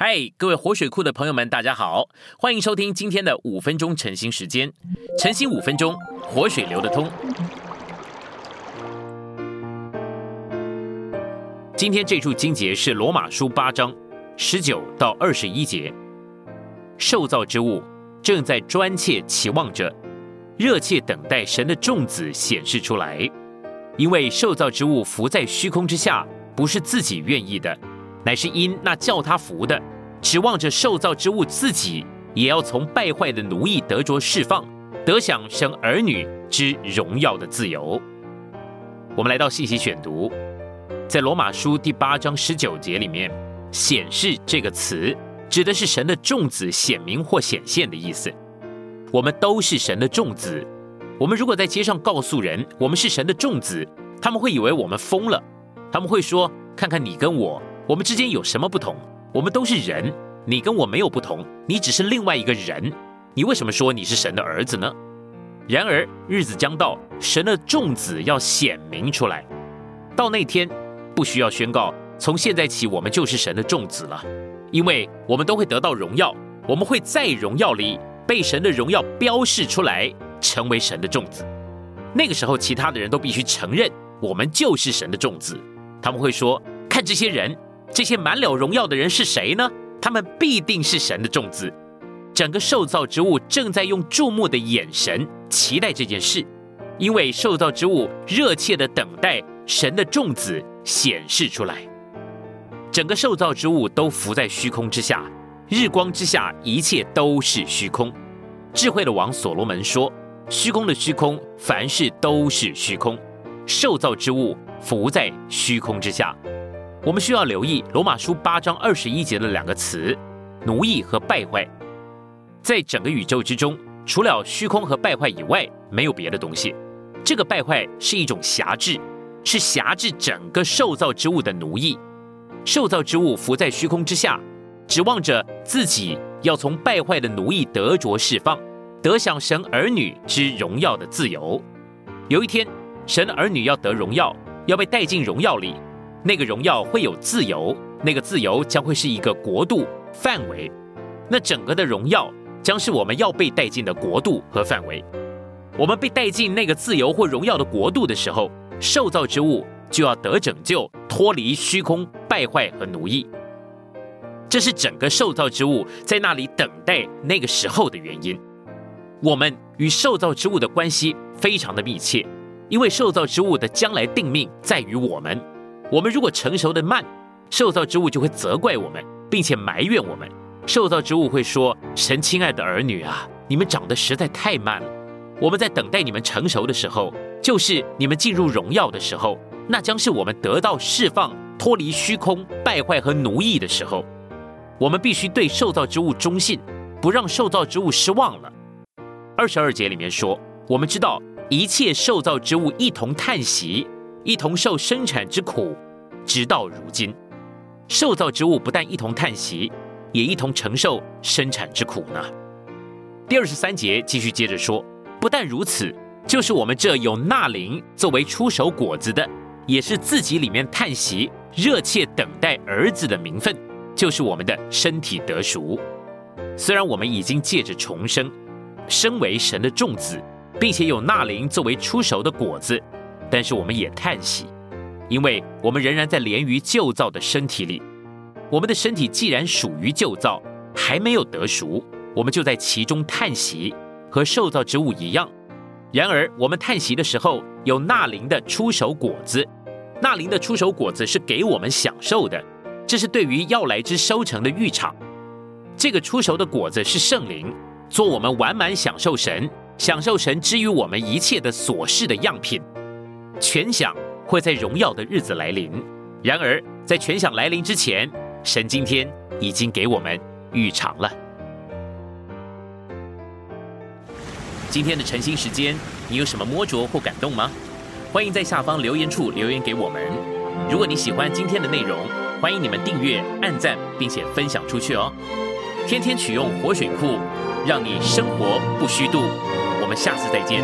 嗨，各位活水库的朋友们，大家好，欢迎收听今天的五分钟晨兴时间。晨兴五分钟，活水流得通。今天这处经节是罗马书八章十九到二十一节。受造之物正在专切期望着，热切等待神的众子显示出来，因为受造之物浮在虚空之下，不是自己愿意的。乃是因那叫他服的，指望着受造之物自己也要从败坏的奴役得着释放，得享生儿女之荣耀的自由。我们来到信息选读，在罗马书第八章十九节里面，显示这个词指的是神的众子显明或显现的意思。我们都是神的众子。我们如果在街上告诉人我们是神的众子，他们会以为我们疯了，他们会说：“看看你跟我。”我们之间有什么不同？我们都是人，你跟我没有不同，你只是另外一个人。你为什么说你是神的儿子呢？然而日子将到，神的众子要显明出来。到那天，不需要宣告，从现在起我们就是神的众子了，因为我们都会得到荣耀，我们会在荣耀里被神的荣耀标示出来，成为神的众子。那个时候，其他的人都必须承认我们就是神的众子。他们会说：“看这些人。”这些满了荣耀的人是谁呢？他们必定是神的众子。整个受造之物正在用注目的眼神期待这件事，因为受造之物热切的等待神的众子显示出来。整个受造之物都浮在虚空之下，日光之下一切都是虚空。智慧的王所罗门说：“虚空的虚空，凡事都是虚空。受造之物浮在虚空之下。”我们需要留意罗马书八章二十一节的两个词：奴役和败坏。在整个宇宙之中，除了虚空和败坏以外，没有别的东西。这个败坏是一种辖制，是辖制整个受造之物的奴役。受造之物浮在虚空之下，指望着自己要从败坏的奴役得着释放，得享神儿女之荣耀的自由。有一天，神儿女要得荣耀，要被带进荣耀里。那个荣耀会有自由，那个自由将会是一个国度范围，那整个的荣耀将是我们要被带进的国度和范围。我们被带进那个自由或荣耀的国度的时候，受造之物就要得拯救，脱离虚空败坏和奴役。这是整个受造之物在那里等待那个时候的原因。我们与受造之物的关系非常的密切，因为受造之物的将来定命在于我们。我们如果成熟的慢，受造之物就会责怪我们，并且埋怨我们。受造之物会说：“神亲爱的儿女啊，你们长得实在太慢了。我们在等待你们成熟的时候，就是你们进入荣耀的时候，那将是我们得到释放、脱离虚空败坏和奴役的时候。我们必须对受造之物忠信，不让受造之物失望了。”二十二节里面说：“我们知道一切受造之物一同叹息。”一同受生产之苦，直到如今，受造之物不但一同叹息，也一同承受生产之苦呢。第二十三节继续接着说，不但如此，就是我们这有纳灵作为出手果子的，也是自己里面叹息，热切等待儿子的名分，就是我们的身体得赎。虽然我们已经借着重生，身为神的众子，并且有纳灵作为出熟的果子。但是我们也叹息，因为我们仍然在连于旧造的身体里。我们的身体既然属于旧造，还没有得赎，我们就在其中叹息，和受造之物一样。然而，我们叹息的时候，有纳灵的出手果子。纳灵的出手果子是给我们享受的，这是对于要来之收成的预场。这个出熟的果子是圣灵，做我们完满享受神、享受神之于我们一切的琐事的样品。全享会在荣耀的日子来临，然而在全享来临之前，神今天已经给我们预尝了。今天的晨兴时间，你有什么摸着或感动吗？欢迎在下方留言处留言给我们。如果你喜欢今天的内容，欢迎你们订阅、按赞，并且分享出去哦。天天取用活水库，让你生活不虚度。我们下次再见。